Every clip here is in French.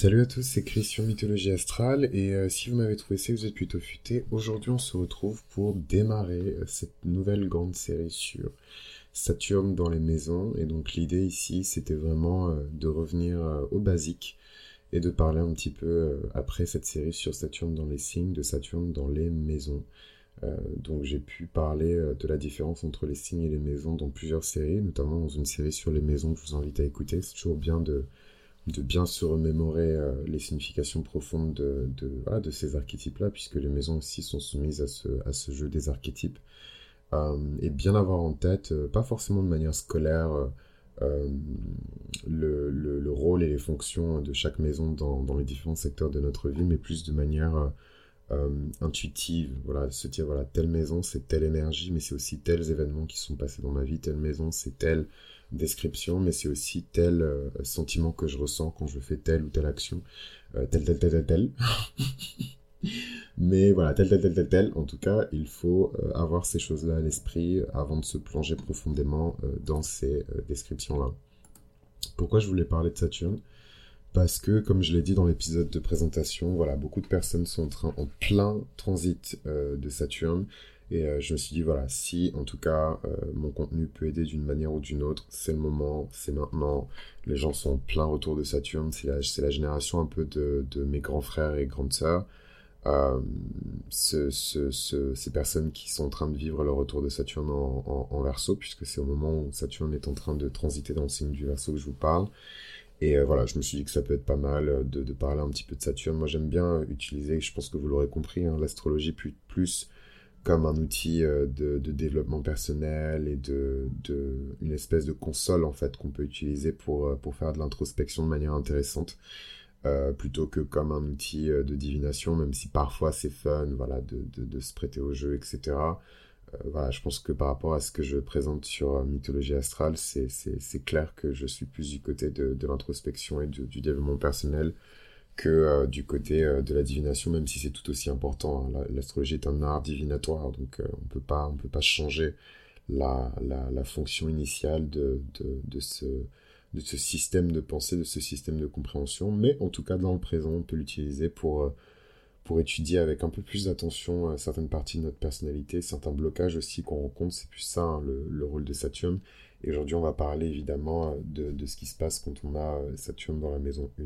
Salut à tous, c'est Christian Mythologie Astrale et euh, si vous m'avez trouvé c'est que vous êtes plutôt futé. Aujourd'hui on se retrouve pour démarrer euh, cette nouvelle grande série sur Saturne dans les maisons et donc l'idée ici c'était vraiment euh, de revenir au basique et de parler un petit peu après cette série sur Saturne dans les signes, de Saturne dans les maisons. donc j'ai pu parler de la différence entre les signes et les maisons dans plusieurs séries, notamment dans une série sur les maisons que je vous invite à écouter. C'est toujours bien de de bien se remémorer euh, les significations profondes de, de, ces archétypes-là, puisque les maisons aussi sont soumises à ce, à ce jeu des archétypes. Euh, et bien avoir en tête, euh, pas forcément de manière scolaire, le, le, rôle et les fonctions de chaque maison dans, dans, les différents secteurs de notre vie, mais plus de manière intuitive. Voilà, se dire, voilà, telle maison, c'est telle énergie, mais c'est aussi tels événements qui sont passés dans ma vie, telle maison, c'est telle description, mais c'est aussi tel euh, sentiment que je ressens quand je fais telle ou telle action, euh, telle, telle, telle, telle, telle. mais voilà, telle, telle, telle, telle, telle. En tout cas, il faut euh, avoir ces choses-là à l'esprit avant de se plonger profondément dans ces descriptions-là. Pourquoi je voulais parler de Saturne? Parce que, comme je l'ai dit dans l'épisode de présentation, voilà, beaucoup de personnes sont en, train, en plein transit de Saturne et euh, je me suis dit, voilà, si en tout cas euh, mon contenu peut aider d'une manière ou d'une autre, c'est le moment, c'est maintenant. Les gens sont en plein retour de Saturne, c'est la, la, génération un peu de, de, mes grands frères et grandes sœurs. Euh, ce, ce, ces personnes qui sont en train de vivre le retour de Saturne en, en, verso, puisque c'est au moment où Saturne est en train de transiter dans le signe du verso que je vous parle. Et voilà, je me suis dit que ça peut être pas mal de, parler un petit peu de Saturne. Moi, j'aime bien utiliser, je pense que vous l'aurez compris, hein, l'astrologie plus comme un outil euh, de, développement personnel et de, une espèce de console en fait qu'on peut utiliser pour, euh, pour faire de l'introspection de manière intéressante euh, plutôt que comme un outil de divination même si parfois c'est fun voilà de, se prêter au jeu etc voilà je pense que par rapport à ce que je présente sur mythologie astrale c'est clair que je suis plus du côté de, l'introspection et du développement personnel que euh, du côté euh, de la divination, même si c'est tout aussi important. Hein. L'astrologie est un art divinatoire, donc euh, on peut pas, on peut pas changer la, fonction initiale de, ce, système de pensée, de ce système de compréhension. Mais en tout cas, dans le présent, on peut l'utiliser pour, pour étudier avec un peu plus d'attention certaines parties de notre personnalité, certains blocages aussi qu'on rencontre. C'est plus ça, hein, le, le, rôle de Saturne. Et aujourd'hui, on va parler évidemment de, de ce qui se passe quand on a Saturne dans la maison 1.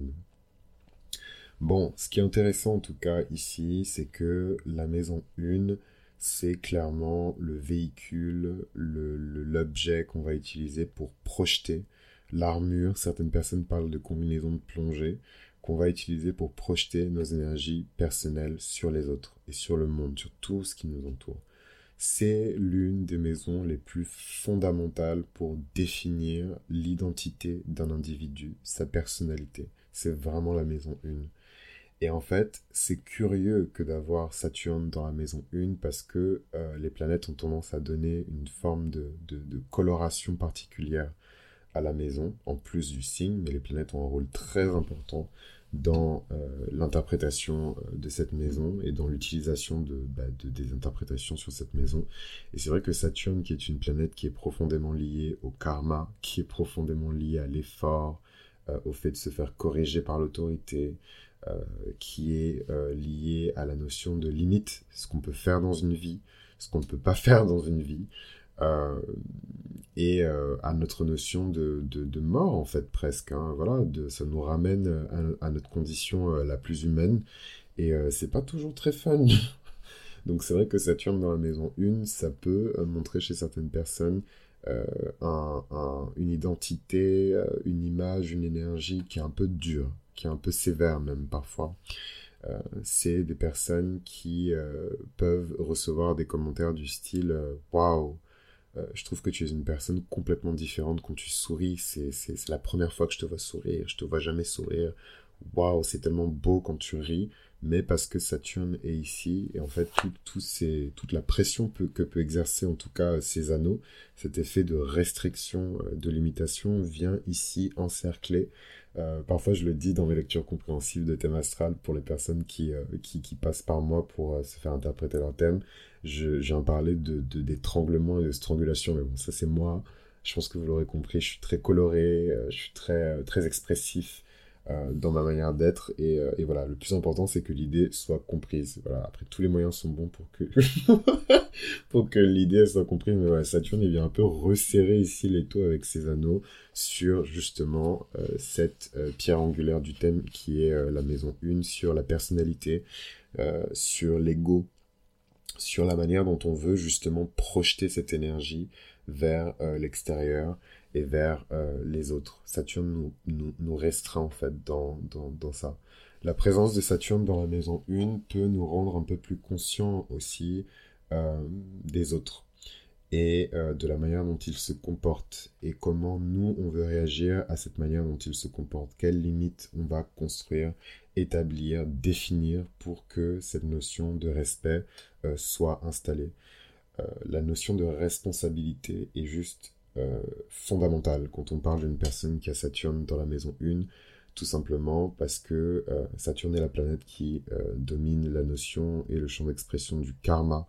Bon, ce qui est intéressant en tout cas ici, c'est que la maison 1, c'est clairement le véhicule, l'objet qu'on va utiliser pour projeter l'armure. Certaines personnes parlent de combinaison de plongée qu'on va utiliser pour projeter nos énergies personnelles sur les autres et sur le monde, sur tout ce qui nous entoure. C'est l'une des maisons les plus fondamentales pour définir l'identité d'un individu, sa personnalité. C'est vraiment la maison 1. Et en fait, c'est curieux que d'avoir Saturne dans la maison 1 parce que euh, les planètes ont tendance à donner une forme de, coloration particulière à la maison, en plus du signe, mais les planètes ont un rôle très important dans euh, l'interprétation euh, de cette maison et dans l'utilisation bah, de, des interprétations sur cette maison. Et c'est vrai que Saturne, qui est une planète qui est profondément liée au karma, qui est profondément liée à l'effort, au fait de se faire corriger par l'autorité, euh, qui est euh, lié à la notion de limite, ce qu'on peut faire dans une vie, ce qu'on ne peut pas faire dans une vie, euh, et à notre notion de, de, mort en fait presque. Hein, voilà, ça nous ramène à, notre condition la plus humaine, et c'est pas toujours très fun. Donc c'est vrai que Saturne dans la maison 1, ça peut montrer chez certaines personnes un, une identité, une image, une énergie qui est un peu dure, qui est un peu sévère même parfois. Euh, c'est des personnes qui euh, peuvent recevoir des commentaires du style euh, je trouve que tu es une personne complètement différente quand tu souris. C'est la première fois que je te vois sourire. Je te vois jamais sourire. Waouh, c'est tellement beau quand tu ris. Mais parce que Saturne est ici, et en fait, tout, toute la pression que peut exercer en tout cas ces anneaux, cet effet de restriction, de limitation, vient ici encercler euh, parfois, je le dis dans mes lectures compréhensives de thème astral pour les personnes qui, euh, qui, passent par moi pour euh, se faire interpréter leur thème. J'ai en parlé de, d'étranglement et de strangulation, mais bon, ça c'est moi. Je pense que vous l'aurez compris, je suis très coloré, je suis très, très expressif dans ma manière d'être. Et, euh, et, voilà, le plus important, c'est que l'idée soit comprise. Voilà, après, tous les moyens sont bons pour que, que l'idée soit comprise. Mais voilà, Saturne, il vient un peu resserrer ici les taux avec ses anneaux sur justement euh, cette pierre angulaire du thème qui est la maison 1, sur la personnalité, sur l'ego, sur la manière dont on veut justement projeter cette énergie vers l'extérieur et vers euh, les autres. Saturne nous, nous, restreint en fait dans, dans, dans, ça. La présence de Saturne dans la maison 1 peut nous rendre un peu plus conscients aussi euh, des autres et euh, de la manière dont ils se comportent et comment nous on veut réagir à cette manière dont ils se comportent, quelles limites on va construire, établir, définir pour que cette notion de respect soit installée. la notion de responsabilité est juste euh, fondamentale quand on parle d'une personne qui a Saturne dans la maison 1, tout simplement parce que euh, Saturne est la planète qui euh, domine la notion et le champ d'expression du karma.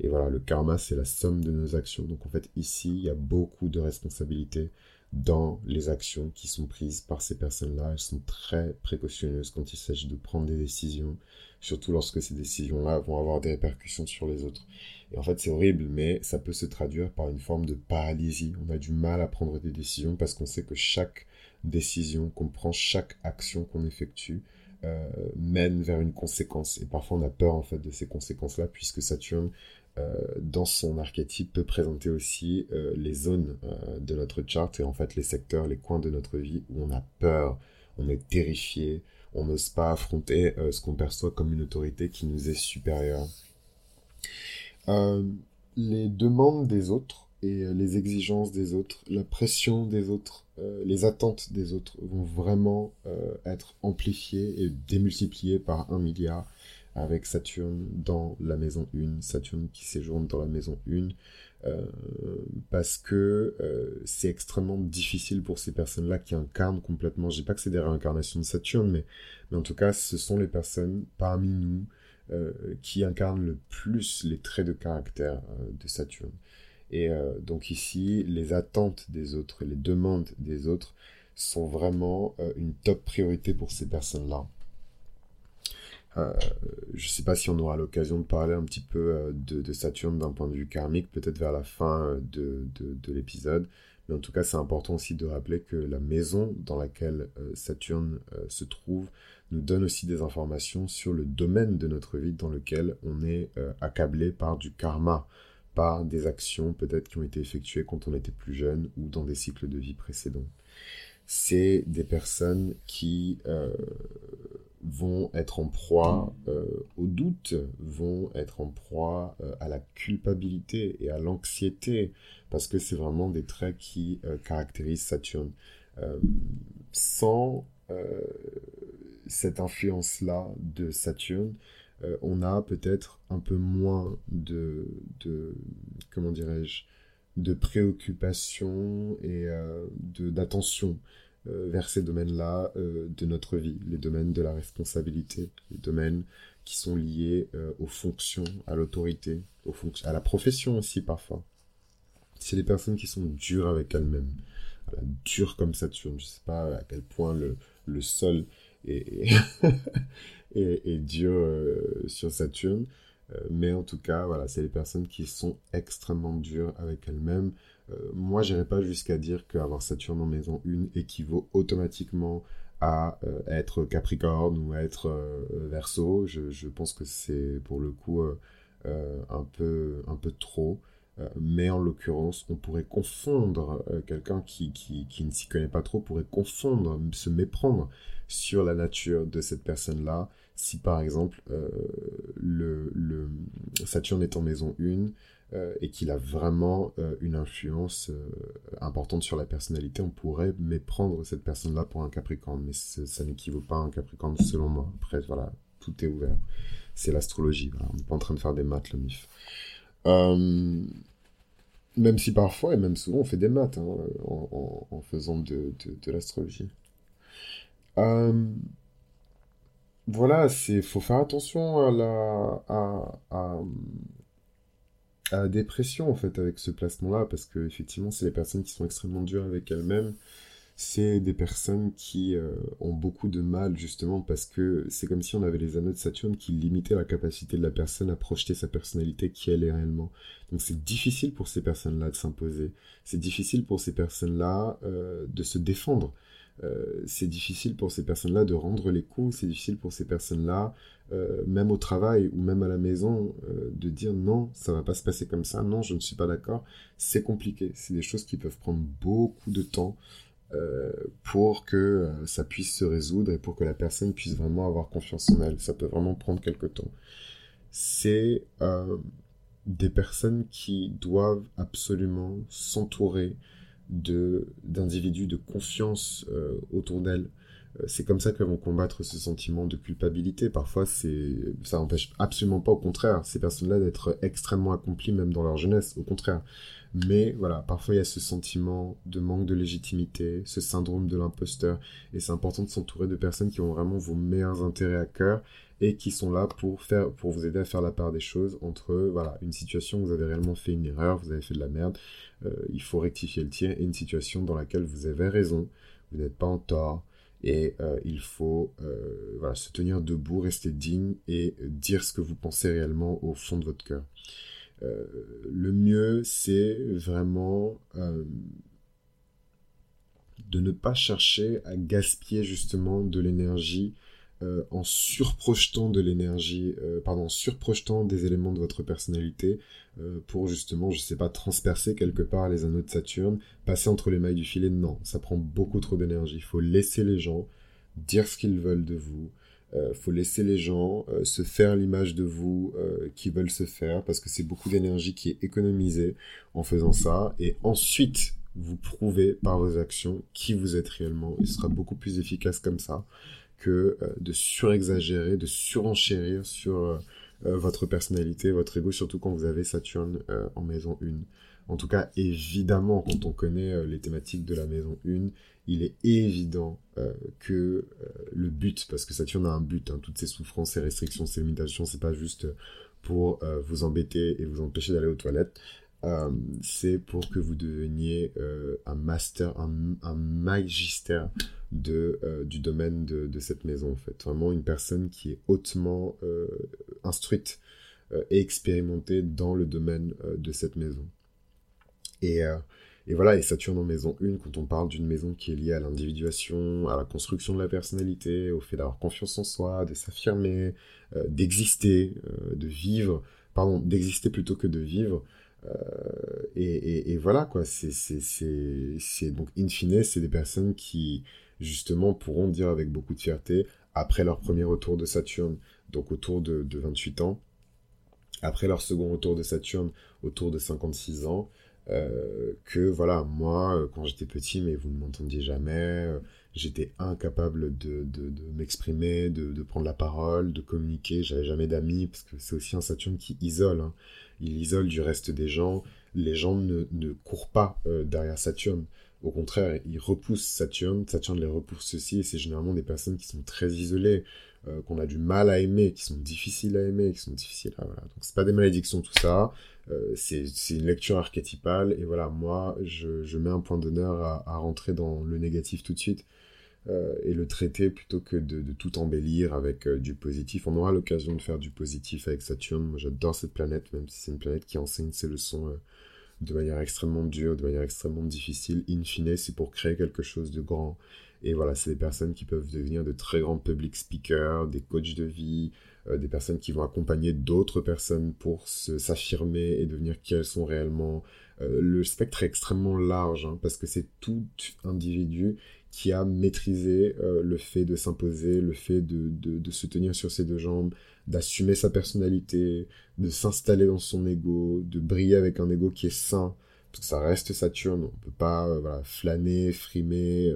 Et voilà, le karma, c'est la somme de nos actions. Donc en fait, ici, il y a beaucoup de responsabilités dans les actions qui sont prises par ces personnes-là. Elles sont très précautionneuses quand il s'agit de prendre des décisions, surtout lorsque ces décisions-là vont avoir des répercussions sur les autres. Et en fait, c'est horrible, mais ça peut se traduire par une forme de paralysie. On a du mal à prendre des décisions parce qu'on sait que chaque décision qu'on prend, chaque action qu'on effectue, euh, mène vers une conséquence. Et parfois, on a peur en fait de ces conséquences-là, puisque Saturne, euh, dans son archétype, peut présenter aussi euh, les zones de notre charte et en fait les secteurs, les coins de notre vie où on a peur, on est terrifié, on n'ose pas affronter ce qu'on perçoit comme une autorité qui nous est supérieure. Euh, les demandes des autres et euh, les exigences des autres, la pression des autres, euh, les attentes des autres vont vraiment être amplifiées et démultipliées par un milliard avec Saturne dans la maison 1, Saturne qui séjourne dans la maison 1, parce que c'est extrêmement difficile pour ces personnes-là qui incarnent complètement, je dis pas que c'est des réincarnations de Saturne, mais, mais en tout cas, ce sont les personnes parmi nous euh, qui incarne le plus les traits de caractère euh, de Saturne. Et euh, donc ici, les attentes des autres et les demandes des autres sont vraiment une top priorité pour ces personnes-là. Je ne sais pas si on aura l'occasion de parler un petit peu de, Saturne d'un point de vue karmique, peut-être vers la fin de, de l'épisode. Mais en tout cas, c'est important aussi de rappeler que la maison dans laquelle Saturne se trouve nous donne aussi des informations sur le domaine de notre vie dans lequel on est euh, accablé par du karma, par des actions peut-être qui ont été effectuées quand on était plus jeune ou dans des cycles de vie précédents. C'est des personnes qui euh, vont être en proie euh, au doute, vont être en proie à la culpabilité et à l'anxiété, parce que c'est vraiment des traits qui caractérisent Saturne. sans cette influence-là de Saturne, euh, on a peut-être un peu moins de, de comment dirais-je, de préoccupation et euh, d'attention euh, vers ces domaines-là de notre vie, les domaines de la responsabilité, les domaines qui sont liés aux fonctions, à l'autorité, aux à la profession aussi parfois. C'est des personnes qui sont dures avec elles-mêmes, dures comme Saturne. Je sais pas à quel point le, sol et, Dieu euh, sur Saturne. Euh, mais en tout cas, voilà, c'est les personnes qui sont extrêmement dures avec elles-mêmes. Euh, moi, j'irai pas jusqu'à dire qu'avoir Saturne en maison 1 équivaut automatiquement à être Capricorne ou être Verseau. Je, pense que c'est pour le coup un, peu, un peu trop. mais en l'occurrence, on pourrait confondre quelqu'un qui, qui, qui, ne s'y connaît pas trop, pourrait confondre, se méprendre sur la nature de cette personne-là. Si par exemple euh, le, Saturne est en maison 1 euh, et qu'il a vraiment euh, une influence importante sur la personnalité, on pourrait méprendre cette personne-là pour un Capricorne, mais ça n'équivaut pas à un Capricorne selon moi. Après, voilà, tout est ouvert. C'est l'astrologie, on n'est pas en train de faire des maths, le MIF. même si parfois, et même souvent, on fait des maths hein, en, faisant de, de l'astrologie. Euh, voilà, c'est faut faire attention à la, à, la dépression en fait avec ce placement-là parce que effectivement c'est les personnes qui sont extrêmement dures avec elles-mêmes c'est des personnes qui euh, ont beaucoup de mal justement parce que c'est comme si on avait les anneaux de Saturne qui limitaient la capacité de la personne à projeter sa personnalité qui elle est réellement. Donc c'est difficile pour ces personnes-là de s'imposer. C'est difficile pour ces personnes-là euh, de se défendre. Euh, c'est difficile pour ces personnes-là de rendre les coups. C'est difficile pour ces personnes-là, même au travail ou même à la maison, de dire non, ça va pas se passer comme ça. Non, je ne suis pas d'accord. C'est compliqué. C'est des choses qui peuvent prendre beaucoup de temps. Euh, pour que euh, ça puisse se résoudre et pour que la personne puisse vraiment avoir confiance en elle. Ça peut vraiment prendre quelque temps. C'est euh, des personnes qui doivent absolument s'entourer d'individus de confiance autour d'elles. C'est comme ça qu'elles vont combattre ce sentiment de culpabilité. Parfois, c'est ça n'empêche absolument pas, au contraire, ces personnes-là d'être extrêmement accomplies même dans leur jeunesse. Au contraire, mais voilà, parfois il y a ce sentiment de manque de légitimité, ce syndrome de l'imposteur, et c'est important de s'entourer de personnes qui ont vraiment vos meilleurs intérêts à cœur et qui sont là pour faire, pour vous aider à faire la part des choses entre voilà une situation où vous avez réellement fait une erreur, vous avez fait de la merde, euh, il faut rectifier le tir, et une situation dans laquelle vous avez raison, vous n'êtes pas en tort, et euh, il faut euh, voilà, se tenir debout, rester digne et dire ce que vous pensez réellement au fond de votre cœur. Euh, le mieux, c'est vraiment euh, de ne pas chercher à gaspiller justement de l'énergie euh, en surprojetant de l'énergie, pardon, des éléments de votre personnalité pour justement, je sais pas, transpercer quelque part les anneaux de Saturne, passer entre les mailles du filet. Non, ça prend beaucoup trop d'énergie. Il faut laisser les gens dire ce qu'ils veulent de vous, faut laisser les gens euh, se faire l'image de vous euh, qui veulent se faire parce que c'est beaucoup d'énergie qui est économisée en faisant ça et ensuite vous prouvez par vos actions qui vous êtes réellement ce sera beaucoup plus efficace comme ça que de surexagérer, de surenchérir sur votre personnalité, votre ego, surtout quand vous avez Saturne en maison 1. En tout cas, évidemment, quand on connaît les thématiques de la maison 1, il est évident euh, que euh, le but, parce que Saturne a un but, hein, toutes ces souffrances, ces restrictions, ces limitations, c'est pas juste pour euh, vous embêter et vous empêcher d'aller aux toilettes, c'est pour que vous deveniez un master, un, magistère de, du domaine de, cette maison, en fait. Vraiment une personne qui est hautement instruite et expérimentée dans le domaine de cette maison. Et et voilà, et Saturne en maison 1, quand on parle d'une maison qui est liée à l'individuation, à la construction de la personnalité, au fait d'avoir confiance en soi, de s'affirmer, euh, d'exister, euh, de vivre, pardon, d'exister plutôt que de vivre. Euh, et, et, voilà, quoi, c'est, donc, in fine, c'est des personnes qui, justement, pourront dire avec beaucoup de fierté, après leur premier retour de Saturne, donc autour de, de 28 ans, après leur second retour de Saturne, autour de 56 ans, euh, que voilà, moi, euh, quand j'étais petit, mais vous ne m'entendiez jamais, euh, j'étais incapable de, m'exprimer, de, prendre la parole, de communiquer, j'avais jamais d'amis, parce que c'est aussi un Saturne qui isole, hein. il isole du reste des gens, les gens ne, ne courent pas derrière Saturne, au contraire, ils repoussent Saturne, Saturne les repousse aussi, et c'est généralement des personnes qui sont très isolées, qu'on a du mal à aimer, qui sont difficiles à aimer, qui sont difficiles à... Voilà. Donc c'est pas des malédictions tout ça, c'est une lecture archétypale et voilà moi je, je mets un point d'honneur à, à, rentrer dans le négatif tout de suite euh, et le traiter plutôt que de, de tout embellir avec euh, du positif. On aura l'occasion de faire du positif avec Saturne. Moi j'adore cette planète même si c'est une planète qui enseigne ses leçons euh, de manière extrêmement dure de manière extrêmement difficile in fine c'est pour créer quelque chose de grand. Et voilà c'est des personnes qui peuvent devenir de très grands public speakers des coachs de vie euh, des personnes qui vont accompagner d'autres personnes pour s'affirmer et devenir qui elles sont réellement. Euh, le spectre est extrêmement large hein, parce que c'est tout individu qui a maîtrisé euh, le fait de s'imposer, le fait de, de, de, se tenir sur ses deux jambes, d'assumer sa personnalité, de s'installer dans son ego, de briller avec un ego qui est sain, parce que ça reste Saturne, on peut pas voilà, flâner, frimer,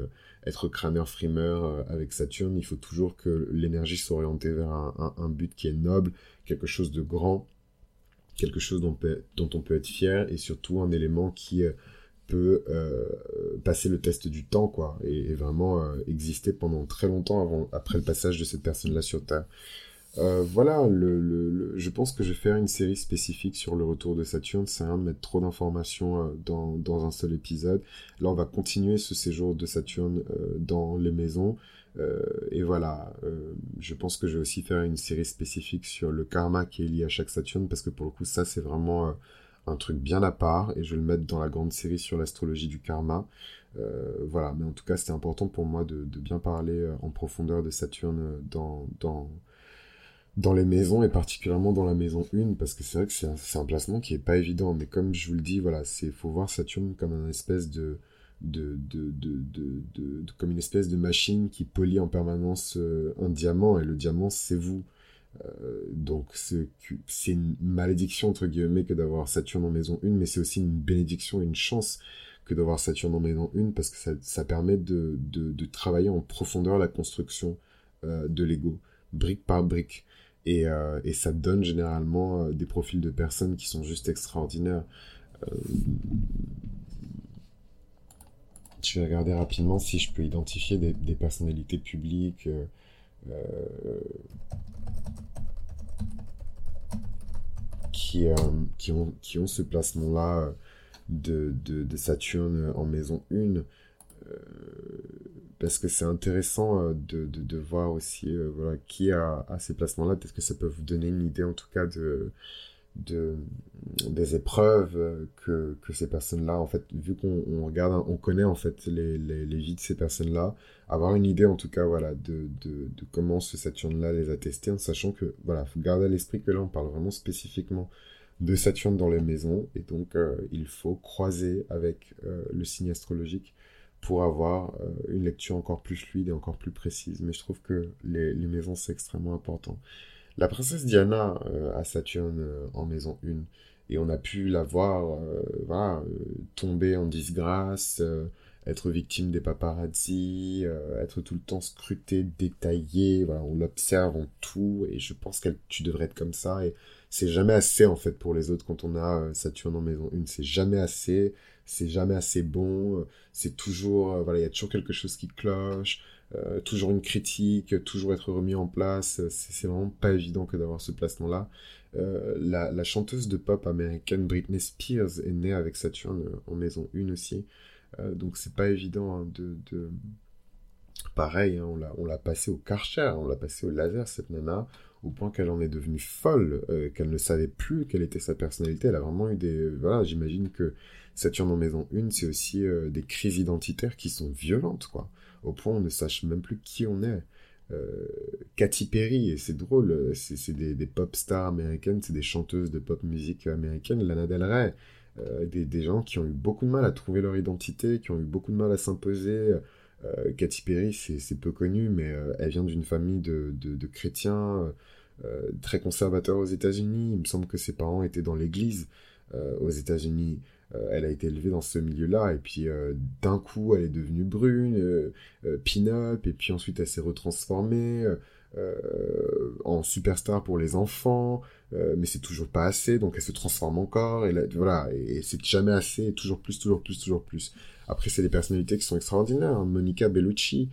être crâneur frimeur euh, avec Saturne, il faut toujours que l'énergie soit orientée vers un, but qui est noble, quelque chose de grand, quelque chose dont, on peut être fier et surtout un élément qui euh, peut euh, passer le test du temps quoi et, vraiment exister pendant très longtemps après le passage de cette personne là sur terre Euh, voilà, le, je pense que je vais faire une série spécifique sur le retour de Saturne. C'est rien de mettre trop d'informations euh, dans, un seul épisode. Là, on va continuer ce séjour de Saturne euh, dans les maisons. et voilà, je pense que je vais aussi faire une série spécifique sur le karma qui est lié à chaque Saturne, parce que pour le coup, ça, c'est vraiment un truc bien à part. Et je vais le mettre dans la grande série sur l'astrologie du karma. voilà, mais en tout cas, c'était important pour moi de, bien parler en profondeur de Saturne dans, dans les maisons et particulièrement dans la maison 1 parce que c'est vrai que c'est un, placement qui est pas évident. Mais comme je vous le dis voilà c'est faut voir Saturne comme un espèce de de, de, de, de, comme une espèce de machine qui polie en permanence euh, un diamant et le diamant c'est vous. Euh, donc c'est une malédiction entre guillemets que d'avoir Saturne en maison 1 mais c'est aussi une bénédiction une chance que d'avoir Saturne en maison 1 parce que ça, permet de, de, travailler en profondeur la construction euh, de l'ego brique par brique et, euh, et, ça donne généralement euh, des profils de personnes qui sont juste extraordinaires. Euh, je vais regarder rapidement si je peux identifier des, personnalités publiques qui, ont, ce placement-là de, de, Saturne en maison 1 parce que c'est intéressant euh, de, de, voir aussi euh, voilà, qui a, ces placements-là. Peut-être que ça peut vous donner une idée, en tout cas, de, de des épreuves euh, que, que ces personnes-là, en fait, vu qu'on on regarde, on connaît en fait les, les, vies de ces personnes-là, avoir une idée, en tout cas, voilà, de, de, comment ce Saturne-là les a testés, en sachant que, voilà, faut garder à l'esprit que là, on parle vraiment spécifiquement de Saturne dans les maisons, et donc il faut croiser avec le signe astrologique pour avoir euh, une lecture encore plus fluide et encore plus précise. Mais je trouve que les, maisons, c'est extrêmement important. La princesse Diana euh, a Saturne euh, en maison 1, et on a pu la voir voilà, tomber en disgrâce, être victime des paparazzi, être tout le temps scruté, détaillé, voilà, on l'observe en tout, et je pense que tu devrais être comme ça, et c'est jamais assez en fait pour les autres quand on a Saturne en maison 1, c'est jamais assez, c'est jamais assez bon, c'est toujours, euh, voilà, il y a toujours quelque chose qui cloche, euh, toujours une critique, toujours être remis en place, c'est vraiment pas évident que d'avoir ce placement-là. Euh, la, la, chanteuse de pop américaine Britney Spears est née avec Saturne en maison 1 aussi, donc c'est pas évident hein, de, de... Pareil, hein, on l'a passé au Karcher, on l'a passé au laser cette nana, au point qu'elle en est devenue folle, qu'elle ne savait plus quelle était sa personnalité. Elle a vraiment eu des... Voilà, j'imagine que Saturne en maison 1, c'est aussi euh, des crises identitaires qui sont violentes, quoi. Au point on ne sache même plus qui on est. Euh, Katy Perry, et c'est drôle, euh, c'est des, pop stars américaines, c'est des chanteuses de pop musique américaine, Lana Del Rey, des, gens qui ont eu beaucoup de mal à trouver leur identité, qui ont eu beaucoup de mal à s'imposer. Katy Perry, c'est peu connu, mais elle vient d'une famille de, de chrétiens très conservateurs aux États-Unis. Il me semble que ses parents étaient dans l'église aux États-Unis. Euh, elle a été élevée dans ce milieu-là, et puis euh, d'un coup, elle est devenue brune, euh, pin-up, et puis ensuite, elle s'est retransformée en superstar pour les enfants, mais c'est toujours pas assez, donc elle se transforme encore, et voilà, et, c'est jamais assez, et toujours plus, toujours plus, toujours plus. Après, c'est des personnalités qui sont extraordinaires, hein. Monica Bellucci,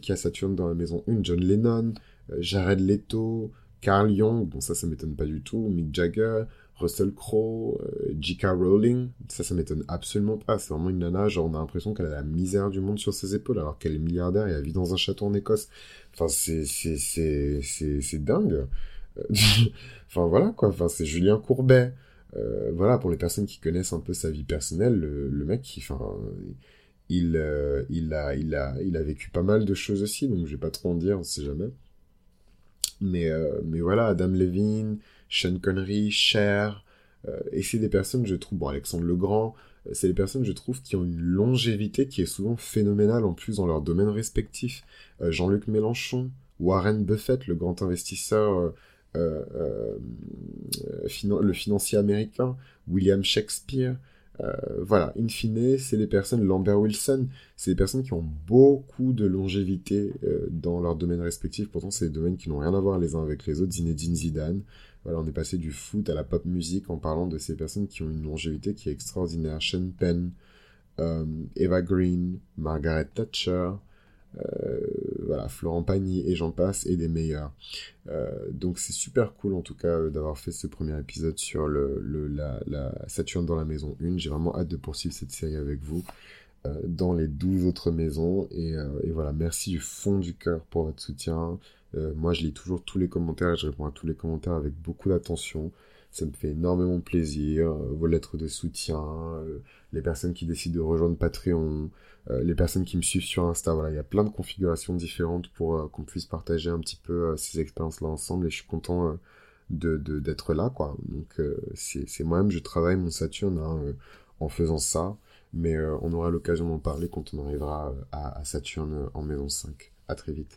qui a Saturne dans la maison 1, John Lennon, Jared Leto, Carl Jung, bon ça, ça m'étonne pas du tout, Mick Jagger, Russell Crowe, euh, J.K. Rowling, ça, ça m'étonne absolument pas. C'est vraiment une nana, genre, on a l'impression qu'elle a la misère du monde sur ses épaules, alors qu'elle est milliardaire et elle vit dans un château en Écosse. Enfin, c'est, c'est, dingue. Euh, enfin, voilà, quoi. Enfin, c'est Julien Courbet. Euh, voilà, pour les personnes qui connaissent un peu sa vie personnelle, le, mec, qui, enfin, il, il, a, il, a, il a vécu pas mal de choses aussi, donc je vais pas trop en dire, on sait jamais. Mais, mais voilà, Adam Levine, Sean Connery, Cher, euh, et c'est des personnes, je trouve, bon, Alexandre Legrand, euh, c'est des personnes, je trouve, qui ont une longévité qui est souvent phénoménale en plus dans leur domaine respectif. Euh, Jean-Luc Mélenchon, Warren Buffett, le grand investisseur, le financier américain, William Shakespeare, euh, voilà, in fine, c'est les personnes, Lambert Wilson, c'est des personnes qui ont beaucoup de longévité euh, dans leur domaine respectif. Pourtant, c'est des domaines qui n'ont rien à voir les uns avec les autres. Zinedine Zidane. Voilà, on est passé du foot à la pop musique en parlant de ces personnes qui ont une longévité qui est extraordinaire. Sean Penn, euh, Eva Green, Margaret Thatcher. Voilà, Florent Pagny et j'en passe, et des meilleurs. donc c'est super cool en tout cas d'avoir fait ce premier épisode sur le, la, Saturne dans la maison 1. J'ai vraiment hâte de poursuivre cette série avec vous. dans les 12 autres maisons. Et, voilà, merci du fond du cœur pour votre soutien. moi, je lis toujours tous les commentaires et je réponds à tous les commentaires avec beaucoup d'attention. Ça me fait énormément plaisir. Euh, vos lettres de soutien, euh, les personnes qui décident de rejoindre Patreon, euh, les personnes qui me suivent sur Insta. Voilà, il y a plein de configurations différentes pour qu'on puisse partager un petit peu ces expériences-là ensemble. Et je suis content de d'être là, quoi. Donc c'est moi-même, je travaille mon Saturne hein, en faisant ça. Mais on aura l'occasion d'en parler quand on arrivera à, Saturne en maison 5. À très vite.